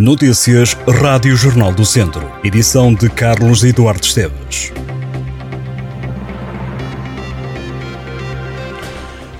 Notícias Rádio Jornal do Centro. Edição de Carlos Eduardo Esteves.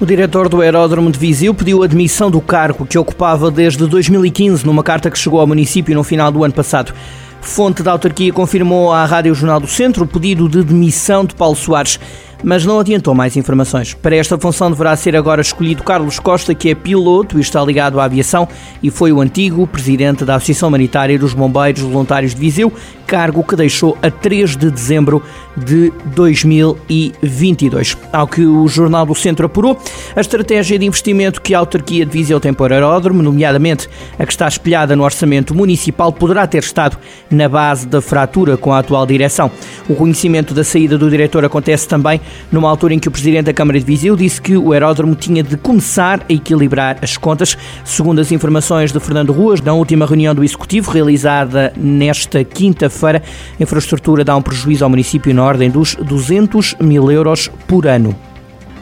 O diretor do Aeródromo de Viseu pediu admissão do cargo que ocupava desde 2015 numa carta que chegou ao município no final do ano passado. Fonte da autarquia confirmou à Rádio Jornal do Centro o pedido de demissão de Paulo Soares mas não adiantou mais informações. Para esta função deverá ser agora escolhido Carlos Costa, que é piloto e está ligado à aviação e foi o antigo presidente da Associação Humanitária dos Bombeiros Voluntários de Viseu, cargo que deixou a 3 de dezembro de 2022. Ao que o Jornal do Centro apurou, a estratégia de investimento que a autarquia de Viseu tem o aeródromo, nomeadamente a que está espelhada no orçamento municipal, poderá ter estado na base da fratura com a atual direção. O conhecimento da saída do diretor acontece também numa altura em que o Presidente da Câmara de Viseu disse que o aeródromo tinha de começar a equilibrar as contas. Segundo as informações de Fernando Ruas, na última reunião do Executivo, realizada nesta quinta-feira, a infraestrutura dá um prejuízo ao município na ordem dos 200 mil euros por ano.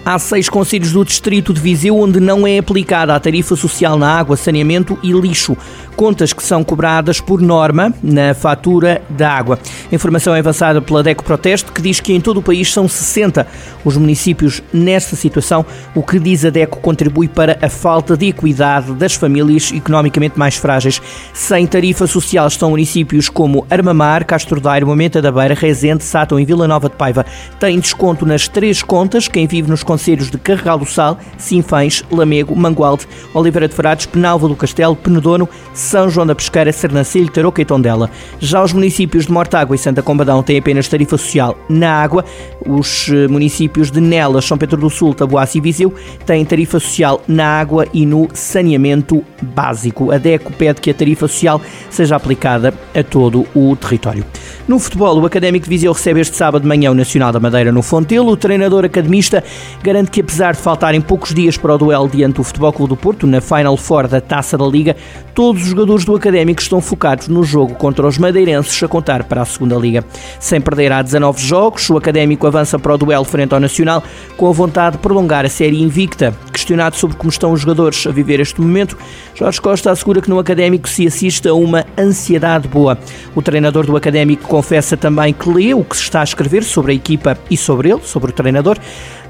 Há seis conselhos do distrito de Viseu onde não é aplicada a tarifa social na água, saneamento e lixo. Contas que são cobradas por norma na fatura da água. A informação é avançada pela DECO Proteste, que diz que em todo o país são 60 os municípios nesta situação, o que diz a DECO contribui para a falta de equidade das famílias economicamente mais frágeis. Sem tarifa social estão municípios como Armamar, Castro Daire, Momenta da Beira, Rezende, Sátão e Vila Nova de Paiva. Tem desconto nas três contas quem vive nos conselhos de Carregal do Sal, Sinfães, Lamego, Mangualde, Oliveira de Frades, Penalva do Castelo, Penedono, São João da Pesqueira, Sernancelho, Tarouca e Tondela. Já os municípios de Mortágua e Santa Combadão têm apenas tarifa social na água. Os eh, municípios de Nelas, São Pedro do Sul, Taboaço e Viseu têm tarifa social na água e no saneamento básico. A DECO pede que a tarifa social seja aplicada a todo o território. No futebol, o Académico de Viseu recebe este sábado de manhã o Nacional da Madeira no Fontelo. O treinador academista garante que, apesar de faltarem poucos dias para o duelo diante do Futebol Clube do Porto, na Final Four da Taça da Liga, todos os jogadores do Académico estão focados no jogo contra os madeirenses a contar para a Segunda Liga. Sem perder há 19 jogos, o Académico avança para o duelo frente ao Nacional com a vontade de prolongar a série invicta. Questionado sobre como estão os jogadores a viver este momento, Jorge Costa assegura que no Académico se assiste a uma ansiedade boa. O treinador do Académico confessa também que lê o que se está a escrever sobre a equipa e sobre ele, sobre o treinador,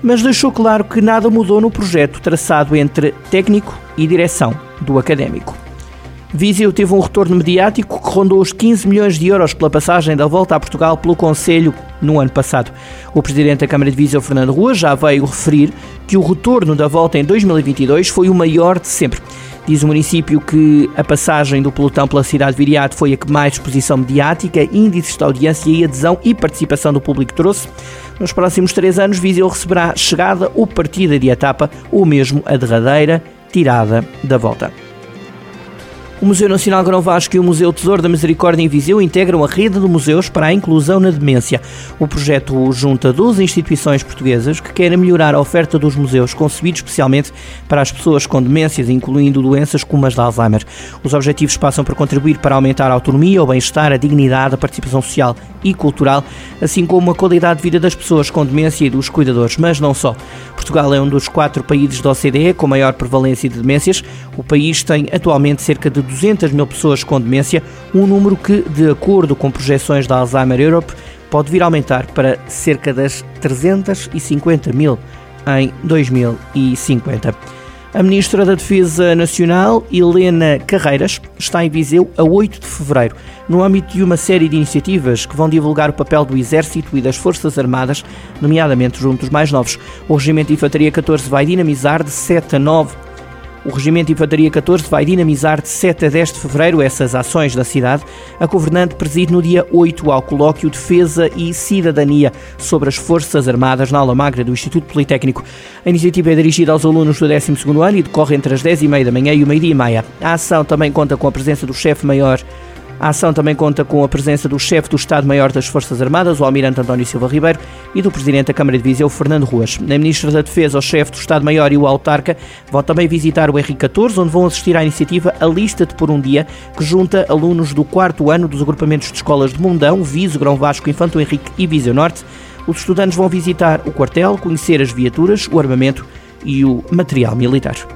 mas deixou claro que nada mudou no projeto traçado entre técnico e direção do Académico. Viseu teve um retorno mediático que rondou os 15 milhões de euros pela passagem da volta a Portugal pelo Conselho no ano passado. O presidente da Câmara de Viseu, Fernando Rua, já veio referir que o retorno da volta em 2022 foi o maior de sempre. Diz o município que a passagem do pelotão pela cidade de Viriato foi a que mais exposição mediática, índices de audiência e adesão e participação do público trouxe. Nos próximos três anos, Viseu receberá chegada ou partida de etapa, ou mesmo a derradeira tirada da volta. O Museu Nacional Grão Vasco e o Museu Tesouro da Misericórdia em Viseu integram a rede de museus para a inclusão na demência. O projeto junta 12 instituições portuguesas que querem melhorar a oferta dos museus, concebidos especialmente para as pessoas com demências, incluindo doenças como as de Alzheimer. Os objetivos passam por contribuir para aumentar a autonomia, o bem-estar, a dignidade, a participação social e cultural, assim como a qualidade de vida das pessoas com demência e dos cuidadores, mas não só. Portugal é um dos quatro países da OCDE com maior prevalência de demências. O país tem atualmente cerca de 200 mil pessoas com demência, um número que, de acordo com projeções da Alzheimer Europe, pode vir a aumentar para cerca das 350 mil em 2050. A Ministra da Defesa Nacional, Helena Carreiras, está em Viseu a 8 de fevereiro, no âmbito de uma série de iniciativas que vão divulgar o papel do Exército e das Forças Armadas, nomeadamente junto aos mais novos. O Regimento de Infantaria 14 vai dinamizar de 7 a 9 o Regimento de Infantaria 14 vai dinamizar de 7 a 10 de fevereiro essas ações da cidade. A governante preside no dia 8 ao colóquio Defesa e Cidadania sobre as Forças Armadas na aula magra do Instituto Politécnico. A iniciativa é dirigida aos alunos do 12º ano e decorre entre as 10h30 da manhã e o meio-dia e meia. A ação também conta com a presença do chefe-maior a ação também conta com a presença do chefe do Estado-Maior das Forças Armadas, o Almirante António Silva Ribeiro, e do Presidente da Câmara de Viseu, Fernando Ruas. A Ministra da Defesa, o chefe do Estado-Maior e o Autarca vão também visitar o R14, onde vão assistir à iniciativa A Lista de Por um Dia, que junta alunos do quarto ano dos agrupamentos de escolas de Mundão, Viso, Grão Vasco, Infanto Henrique e Viseu Norte. Os estudantes vão visitar o quartel, conhecer as viaturas, o armamento e o material militar.